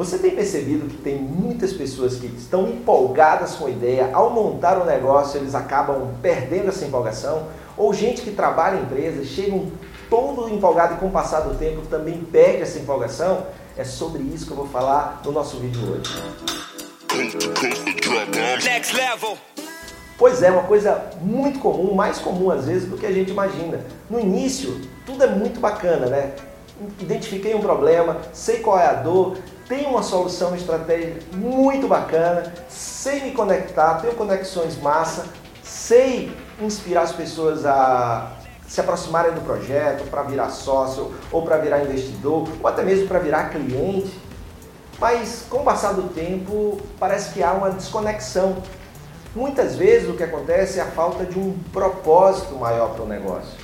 Você tem percebido que tem muitas pessoas que estão empolgadas com a ideia, ao montar o um negócio eles acabam perdendo essa empolgação? Ou gente que trabalha em empresas, chegam todo empolgado e com o passar do tempo também perde essa empolgação? É sobre isso que eu vou falar no nosso vídeo hoje. Next level. Pois é, uma coisa muito comum, mais comum às vezes do que a gente imagina. No início, tudo é muito bacana, né? Identifiquei um problema, sei qual é a dor, tenho uma solução, uma estratégia muito bacana, sei me conectar, tenho conexões massa, sei inspirar as pessoas a se aproximarem do projeto, para virar sócio, ou para virar investidor, ou até mesmo para virar cliente. Mas com o passar do tempo, parece que há uma desconexão. Muitas vezes o que acontece é a falta de um propósito maior para o negócio.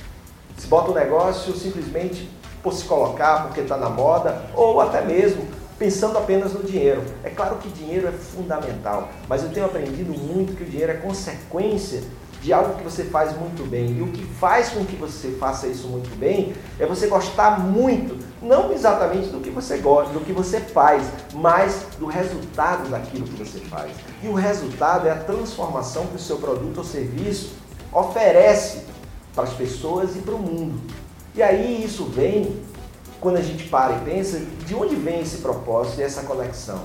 Se bota o negócio simplesmente por se colocar, porque está na moda, ou até mesmo pensando apenas no dinheiro. É claro que dinheiro é fundamental, mas eu tenho aprendido muito que o dinheiro é consequência de algo que você faz muito bem. E o que faz com que você faça isso muito bem é você gostar muito, não exatamente do que você gosta, do que você faz, mas do resultado daquilo que você faz. E o resultado é a transformação que o seu produto ou serviço oferece para as pessoas e para o mundo. E aí isso vem quando a gente para e pensa de onde vem esse propósito e essa conexão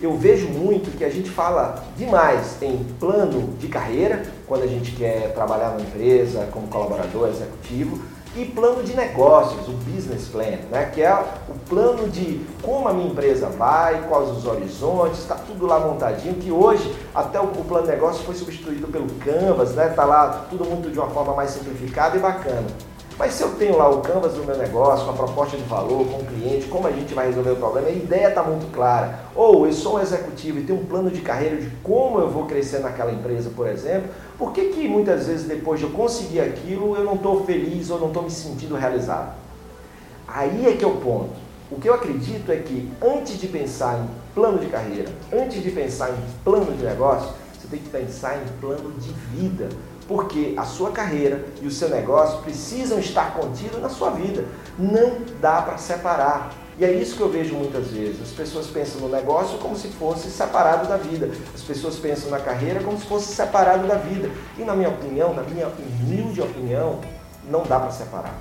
eu vejo muito que a gente fala demais em plano de carreira, quando a gente quer trabalhar numa empresa como colaborador executivo, e plano de negócios, o business plan, né? que é o plano de como a minha empresa vai, quais os horizontes, está tudo lá montadinho, que hoje até o, o, plano de negócio foi substituído pelo Canvas, está né? Tá lá tudo muito de uma forma mais simplificada e bacana. Mas se eu tenho lá o canvas do meu negócio, com a proposta de valor, com o cliente, como a gente vai resolver o problema, a ideia está muito clara. Ou eu sou um executivo e tenho um plano de carreira de como eu vou crescer naquela empresa, por exemplo, por que, que muitas vezes depois de eu conseguir aquilo eu não estou feliz ou não estou me sentindo realizado? Aí é que é o ponto. O que eu acredito é que antes de pensar em plano de carreira, antes de pensar em plano de negócio, você tem que pensar em plano de vida porque a sua carreira e o seu negócio precisam estar contidos na sua vida. Não dá para separar. E é isso que eu vejo muitas vezes. As pessoas pensam no negócio como se fosse separado da vida. As pessoas pensam na carreira como se fosse separado da vida. E na minha opinião, na minha humilde opinião, não dá para separar.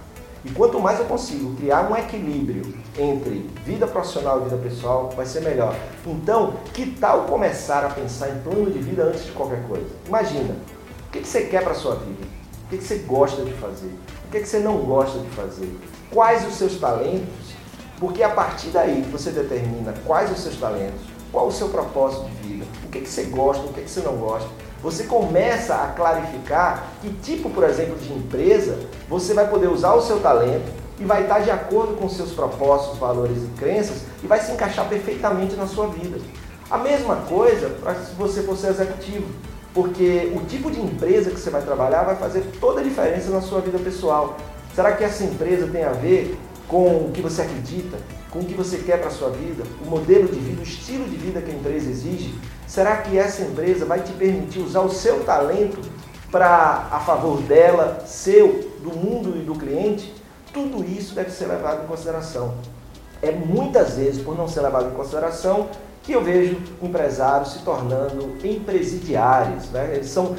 E quanto mais eu consigo criar um equilíbrio entre vida profissional e vida pessoal, vai ser melhor. Então, que tal começar a pensar em plano de vida antes de qualquer coisa? Imagina, o que, você quer para a sua vida? O que, você gosta de fazer? O que, você não gosta de fazer? Quais os seus talentos? Porque a partir daí você determina quais os seus talentos, qual o seu propósito de vida, o que, você gosta, o que, você não gosta. Você começa a clarificar que tipo, por exemplo, de empresa você vai poder usar o seu talento e vai estar de acordo com seus propósitos, valores e crenças e vai se encaixar perfeitamente na sua vida. A mesma coisa se você for ser executivo. Porque o tipo de empresa que você vai trabalhar vai fazer toda a diferença na sua vida pessoal. Será que essa empresa tem a ver com o que você acredita, com o que você quer para a sua vida, o modelo de vida, o estilo de vida que a empresa exige? Será que essa empresa vai te permitir usar o seu talento para a favor dela, seu, do mundo e do cliente? Tudo isso deve ser levado em consideração. É muitas vezes, por não ser levado em consideração, que eu vejo empresários se tornando empresidiários. Né? Eles são,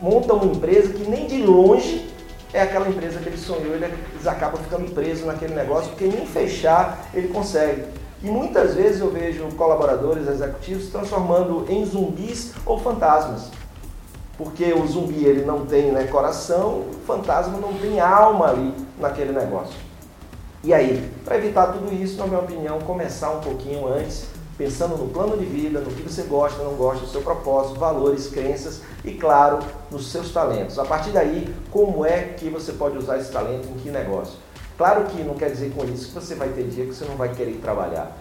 montam uma empresa que nem de longe é aquela empresa que ele sonhou, eles acabam ficando presos naquele negócio, porque nem fechar ele consegue. E muitas vezes eu vejo colaboradores executivos se transformando em zumbis ou fantasmas. Porque o zumbi ele não tem né, coração, o fantasma não tem alma ali naquele negócio. E aí, para evitar tudo isso, na minha opinião, começar um pouquinho antes pensando no plano de vida, no que você gosta, não gosta, no seu propósito, valores, crenças e, claro, nos seus talentos. A partir daí, como é que você pode usar esse talento em que negócio? Claro que não quer dizer com isso que você vai ter dia que você não vai querer trabalhar.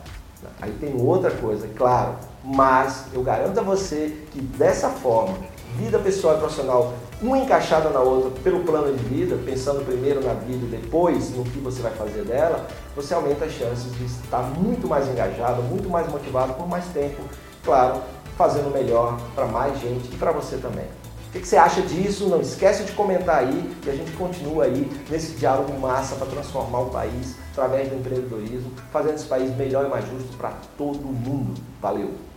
Aí tem outra coisa, claro, mas eu garanto a você que dessa forma, vida pessoal e profissional, uma encaixada na outra pelo plano de vida, pensando primeiro na vida e depois no que você vai fazer dela, você aumenta as chances de estar muito mais engajado, muito mais motivado por mais tempo, claro, fazendo melhor para mais gente e para você também. O que você acha disso? Não esquece de comentar aí e a gente continua aí nesse diálogo massa para transformar o país através do empreendedorismo, fazendo esse país melhor e mais justo para todo mundo. Valeu!